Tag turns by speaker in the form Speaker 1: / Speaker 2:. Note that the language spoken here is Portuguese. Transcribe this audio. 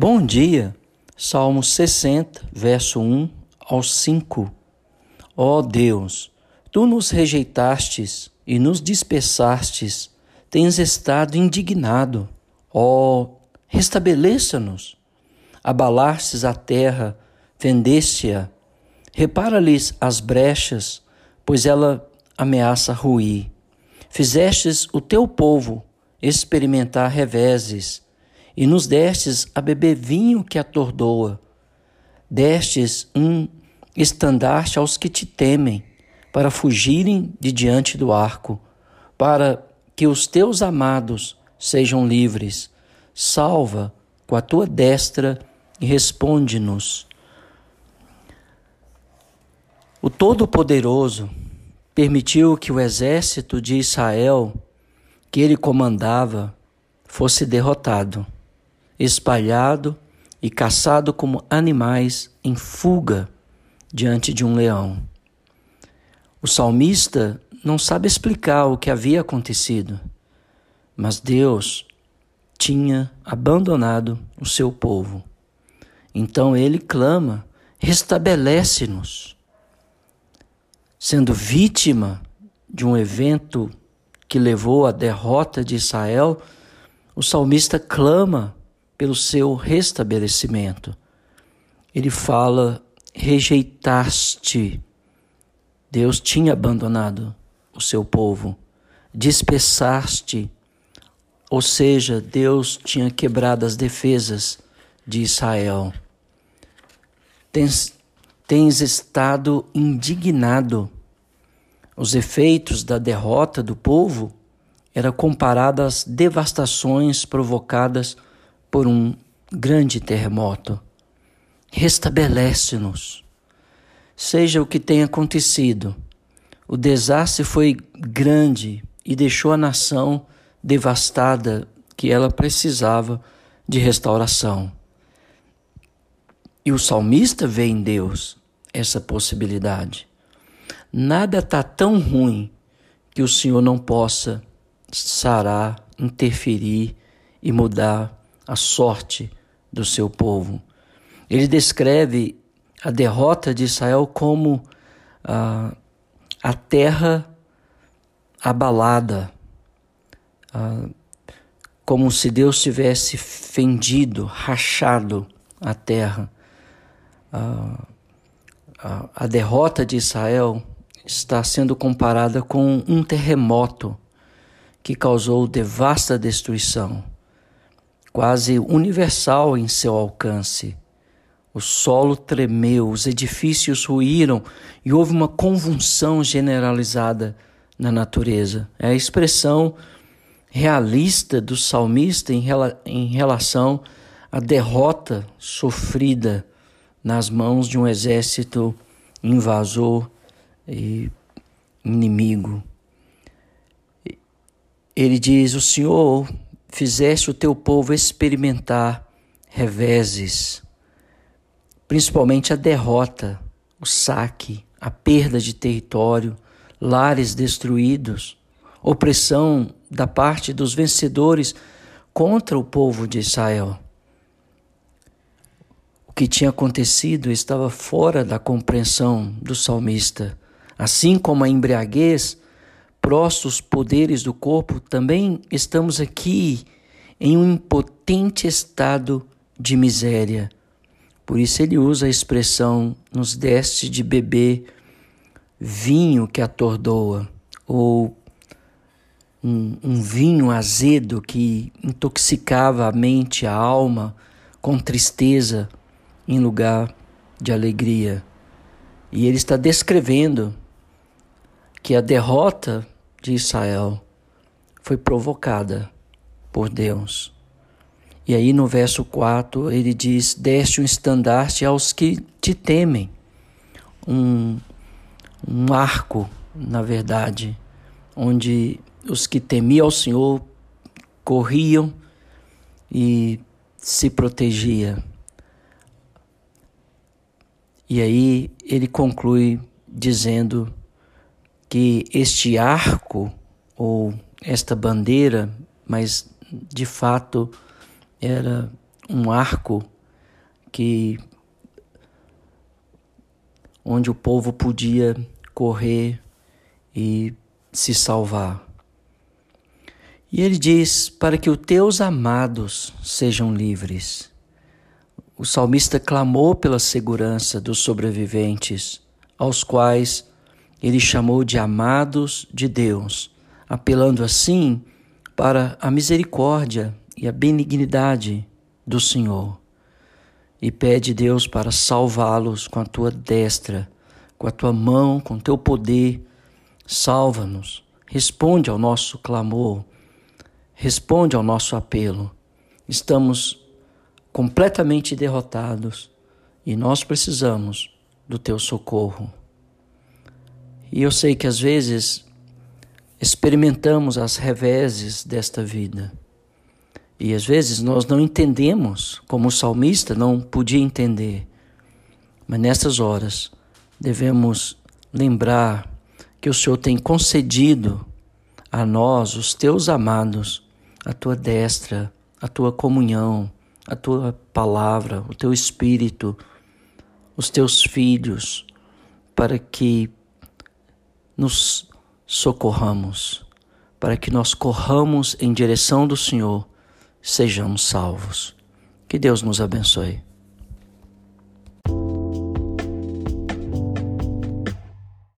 Speaker 1: Bom dia, Salmo 60, verso 1 ao 5. Ó Deus, tu nos rejeitastes e nos dispersastes, tens estado indignado. Ó, restabeleça-nos. Abalastes a terra, fendeste-a. Repara-lhes as brechas, pois ela ameaça ruir. Fizestes o teu povo experimentar reveses e nos destes a beber vinho que atordoa. Destes um estandarte aos que te temem, para fugirem de diante do arco, para que os teus amados sejam livres. Salva com a tua destra e responde-nos. O Todo-Poderoso permitiu que o exército de Israel, que ele comandava, fosse derrotado espalhado e caçado como animais em fuga diante de um leão. O salmista não sabe explicar o que havia acontecido, mas Deus tinha abandonado o seu povo. Então ele clama: restabelece-nos. Sendo vítima de um evento que levou à derrota de Israel, o salmista clama pelo seu restabelecimento. Ele fala: rejeitaste. Deus tinha abandonado o seu povo, dispersaste, ou seja, Deus tinha quebrado as defesas de Israel. Tens, tens estado indignado. Os efeitos da derrota do povo era comparado às devastações provocadas por um grande terremoto. Restabelece-nos. Seja o que tenha acontecido, o desastre foi grande e deixou a nação devastada que ela precisava de restauração. E o salmista vê em Deus essa possibilidade. Nada está tão ruim que o Senhor não possa sarar, interferir e mudar a sorte do seu povo. Ele descreve a derrota de Israel como ah, a terra abalada, ah, como se Deus tivesse fendido, rachado a terra. Ah, a, a derrota de Israel está sendo comparada com um terremoto que causou devasta destruição quase universal em seu alcance. O solo tremeu, os edifícios ruíram e houve uma convulsão generalizada na natureza. É a expressão realista do salmista em, rela em relação à derrota sofrida nas mãos de um exército invasor e inimigo. Ele diz: O Senhor fizeste o teu povo experimentar reveses, principalmente a derrota, o saque, a perda de território, lares destruídos, opressão da parte dos vencedores contra o povo de Israel. O que tinha acontecido estava fora da compreensão do salmista, assim como a embriaguez prostos poderes do corpo, também estamos aqui em um impotente estado de miséria. Por isso ele usa a expressão nos deste de beber vinho que atordoa, ou um, um, vinho azedo que intoxicava a mente, a alma, com tristeza em lugar de alegria. E ele está descrevendo que a derrota de Israel foi provocada por Deus. E aí no verso 4 ele diz: Deste um estandarte aos que te temem, um, um arco, na verdade, onde os que temiam ao Senhor corriam e se protegia. E aí ele conclui dizendo que este arco ou esta bandeira, mas de fato era um arco que onde o povo podia correr e se salvar. E ele diz: Para que os teus amados sejam livres. O salmista clamou pela segurança dos sobreviventes, aos quais ele chamou de amados de Deus, apelando assim para a misericórdia e a benignidade do Senhor. E pede Deus para salvá-los com a tua destra, com a tua mão, com o teu poder. Salva-nos, responde ao nosso clamor responde ao nosso apelo. Estamos completamente derrotados e nós precisamos do teu socorro. E eu sei que às vezes experimentamos as reveses desta vida. E às vezes nós não entendemos, como o salmista não podia entender. Mas nessas horas devemos lembrar que o Senhor tem concedido a nós, os teus amados, a tua destra, a tua comunhão, a tua palavra, o teu espírito, os teus filhos, para que nos socorramos, para que nós corramos em direção do Senhor, sejamos salvos. Que Deus nos abençoe.